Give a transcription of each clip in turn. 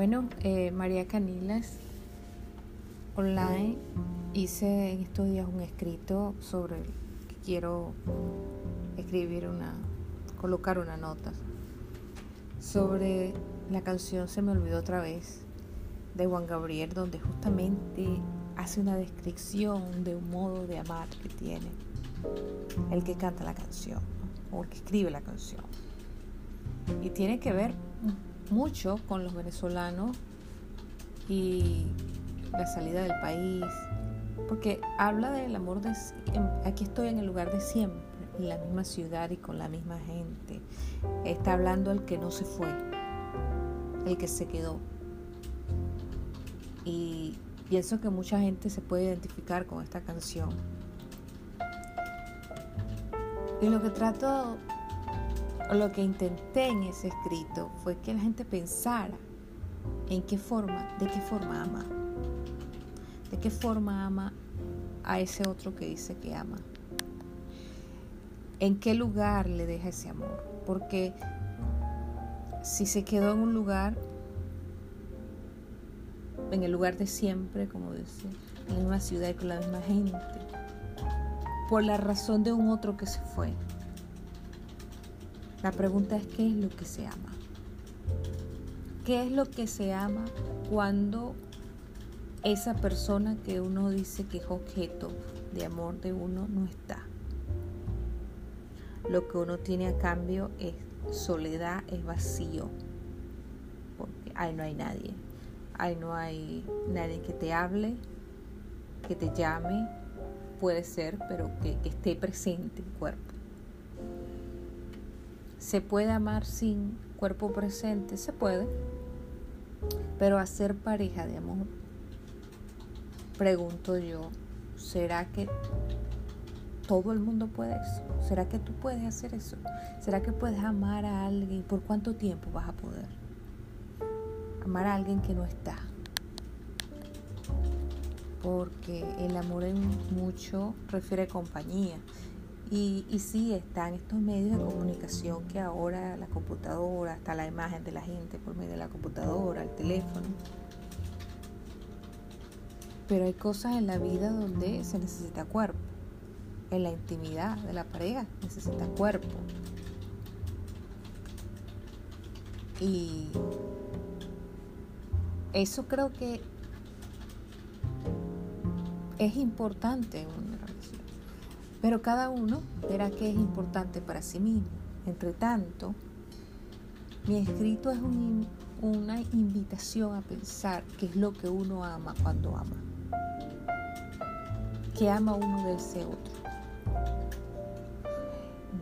Bueno, eh, María Canilas, online, hice en estos días un escrito sobre que quiero escribir una, colocar una nota sobre la canción Se me olvidó otra vez de Juan Gabriel, donde justamente hace una descripción de un modo de amar que tiene el que canta la canción o el que escribe la canción. Y tiene que ver mucho con los venezolanos y la salida del país, porque habla del amor de aquí estoy en el lugar de siempre, en la misma ciudad y con la misma gente. Está hablando el que no se fue, el que se quedó. Y pienso que mucha gente se puede identificar con esta canción. Y lo que trato lo que intenté en ese escrito fue que la gente pensara en qué forma, de qué forma ama, de qué forma ama a ese otro que dice que ama, en qué lugar le deja ese amor, porque si se quedó en un lugar, en el lugar de siempre, como dice, en la misma ciudad y con la misma gente, por la razón de un otro que se fue, la pregunta es qué es lo que se ama. ¿Qué es lo que se ama cuando esa persona que uno dice que es objeto de amor de uno no está? Lo que uno tiene a cambio es soledad, es vacío, porque ahí no hay nadie, ahí no hay nadie que te hable, que te llame, puede ser, pero que, esté presente en cuerpo. ¿Se puede amar sin cuerpo presente? Se puede. Pero hacer pareja de amor, pregunto yo, ¿será que todo el mundo puede eso? ¿Será que tú puedes hacer eso? ¿Será que puedes amar a alguien? ¿Por cuánto tiempo vas a poder? Amar a alguien que no está. Porque el amor en mucho refiere compañía. Y, y sí, están estos medios de comunicación que ahora la computadora, está la imagen de la gente por medio de la computadora, el teléfono. Pero hay cosas en la vida donde se necesita cuerpo. En la intimidad de la pareja necesita cuerpo. Y eso creo que es importante en una. Pero cada uno verá qué es importante para sí mismo. Entre tanto, mi escrito es una invitación a pensar qué es lo que uno ama cuando ama. ¿Qué ama uno de ese otro?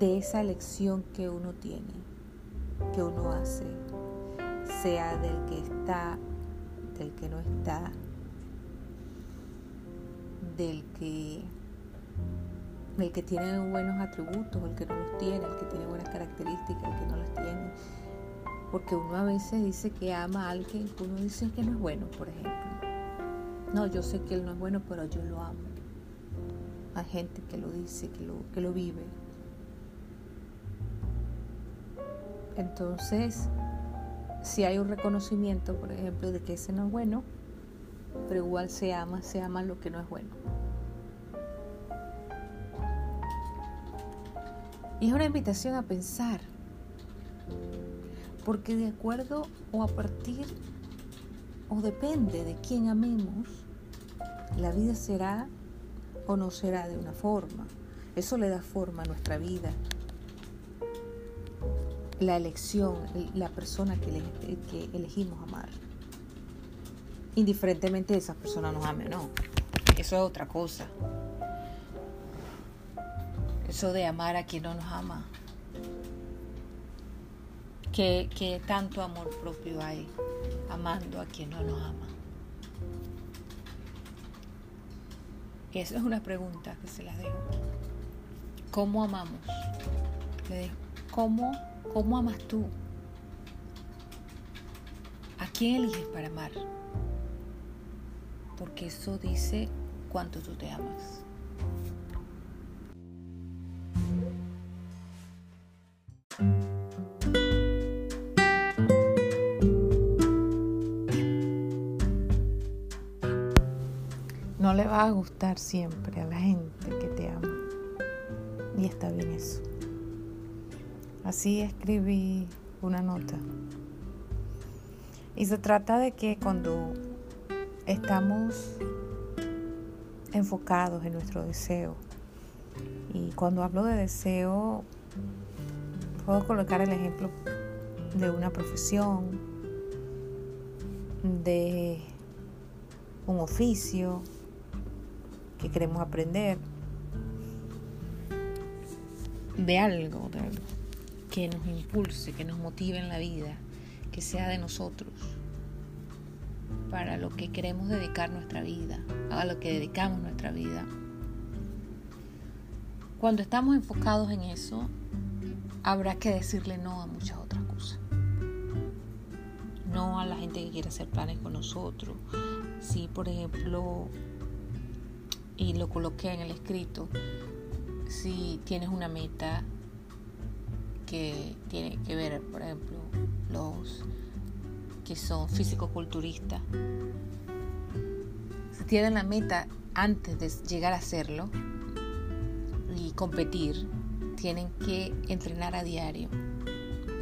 De esa elección que uno tiene, que uno hace, sea del que está, del que no está, del que el que tiene buenos atributos, el que no los tiene, el que tiene buenas características, el que no las tiene. Porque uno a veces dice que ama a alguien que uno dice que no es bueno, por ejemplo. No, yo sé que él no es bueno, pero yo lo amo. Hay gente que lo dice, que lo, que lo vive. Entonces, si hay un reconocimiento, por ejemplo, de que ese no es bueno, pero igual se ama, se ama lo que no es bueno. Y es una invitación a pensar, porque de acuerdo o a partir o depende de quién amemos, la vida será o no será de una forma. Eso le da forma a nuestra vida. La elección, la persona que, elegimos amar. Indiferentemente de esa persona nos ame o no. Eso es otra cosa. Eso de amar a quien no nos ama. ¿Qué, tanto amor propio hay amando a quien no nos ama? Esa es una pregunta que se las dejo. ¿Cómo amamos? ¿Cómo, ¿Cómo amas tú? ¿A quién eliges para amar? Porque eso dice cuánto tú te amas. Le va a gustar siempre a la gente que te ama. Y está bien eso. Así escribí una nota. Y se trata de que cuando estamos enfocados en nuestro deseo, y cuando hablo de deseo, puedo colocar el ejemplo de una profesión, de un oficio que queremos aprender, de algo, que nos impulse, que nos motive en la vida, que sea de nosotros, para lo que queremos dedicar nuestra vida, a lo que dedicamos nuestra vida. Cuando estamos enfocados en eso, habrá que decirle no a muchas otras cosas. No a la gente que quiere hacer planes con nosotros. Si, por ejemplo, y lo coloqué en el escrito, si tienes una meta que tiene que ver, por ejemplo, los que son físico-culturistas, si tienen la meta antes de llegar a hacerlo y competir, tienen que entrenar a diario,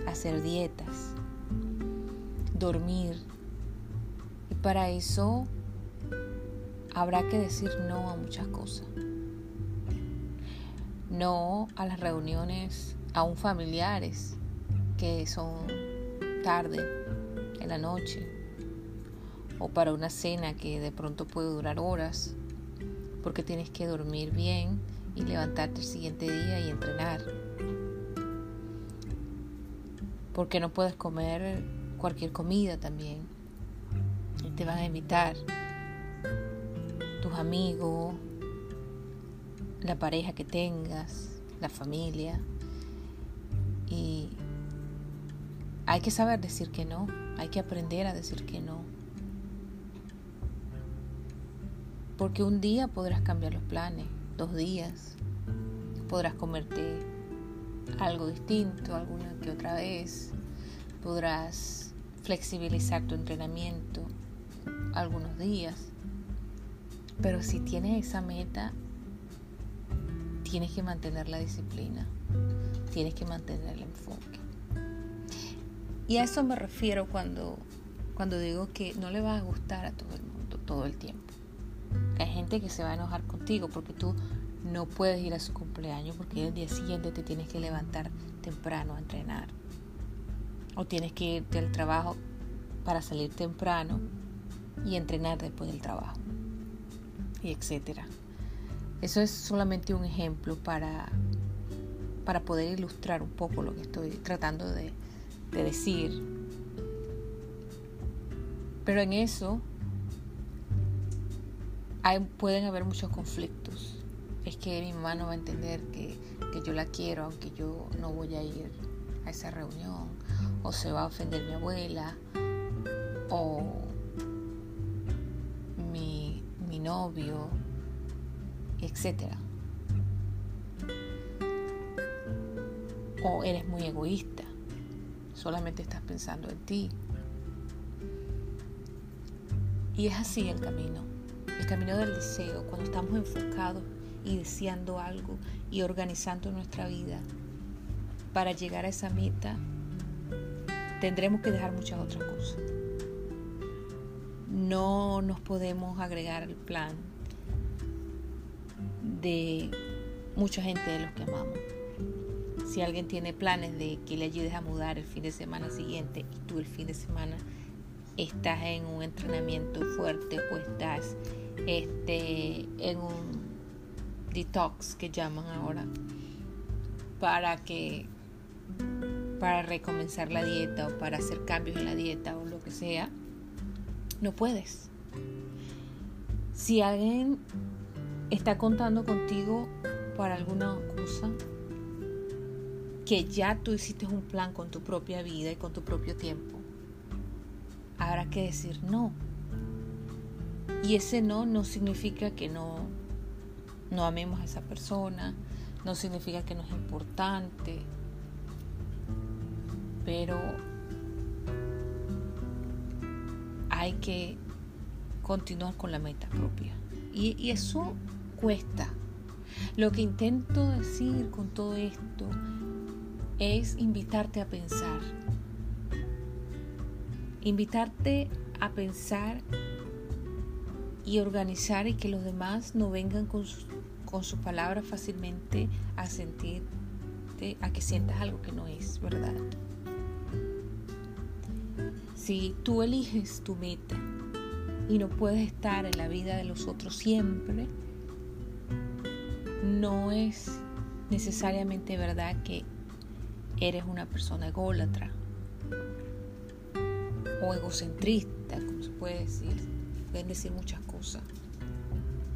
hacer dietas, dormir. Y para eso habrá que decir no a muchas cosas. No a las reuniones aún familiares que son tarde en la noche o para una cena que de pronto puede durar horas porque tienes que dormir bien y levantarte el siguiente día y entrenar. Porque no puedes comer cualquier comida también. Y te van a invitar tus amigos, la pareja que tengas, la familia. Y hay que saber decir que no, hay que aprender a decir que no. Porque un día podrás cambiar los planes, dos días, podrás comerte algo distinto alguna que otra vez, podrás flexibilizar tu entrenamiento algunos días, pero si tienes esa meta, tienes que mantener la disciplina, tienes que mantener el enfoque. Y a eso me refiero cuando, cuando digo que no le va a gustar a todo el mundo todo el tiempo. Hay gente que se va a enojar contigo porque tú no puedes ir a su cumpleaños porque el día siguiente te tienes que levantar temprano a entrenar. O tienes que irte al trabajo para salir temprano y entrenar después del trabajo. Y etcétera. Eso es solamente un ejemplo para, para poder ilustrar un poco lo que estoy tratando de, de decir. Pero en eso pueden haber muchos conflictos. Es que mi mamá no va a entender que, que yo la quiero aunque yo no voy a ir a esa reunión. O se va a ofender mi abuela. O novio. Etcétera. O eres muy egoísta. Solamente estás pensando en ti. Y es así el camino el camino del deseo, cuando estamos enfocados y deseando algo y organizando nuestra vida para llegar a esa meta, tendremos que dejar muchas otras cosas. No nos podemos agregar al plan de mucha gente de los que amamos. Si alguien tiene planes de que le ayudes a mudar el fin de semana siguiente y tú el fin de semana estás en un entrenamiento fuerte o estás este, en un detox que llaman ahora para que para recomenzar la dieta o para hacer cambios en la dieta o lo que sea, no puedes. Si alguien está contando contigo para alguna cosa, que ya tú hiciste un plan con tu propia vida y con tu propio tiempo, habrá que decir no. Y ese no no significa que no, no amemos a esa persona, no significa que no es importante, pero hay que continuar con la meta propia Y, eso cuesta. Lo que intento decir con todo esto es invitarte a pensar. Invitarte a pensar y organizar y que los demás no vengan con, con sus palabras fácilmente a sentirte, a que sientas algo que no es verdad. Si tú eliges tu meta y no puedes estar en la vida de los otros siempre, no es necesariamente verdad que eres una persona ególatra o egocentrista, como se puede decir. Pueden decir muchas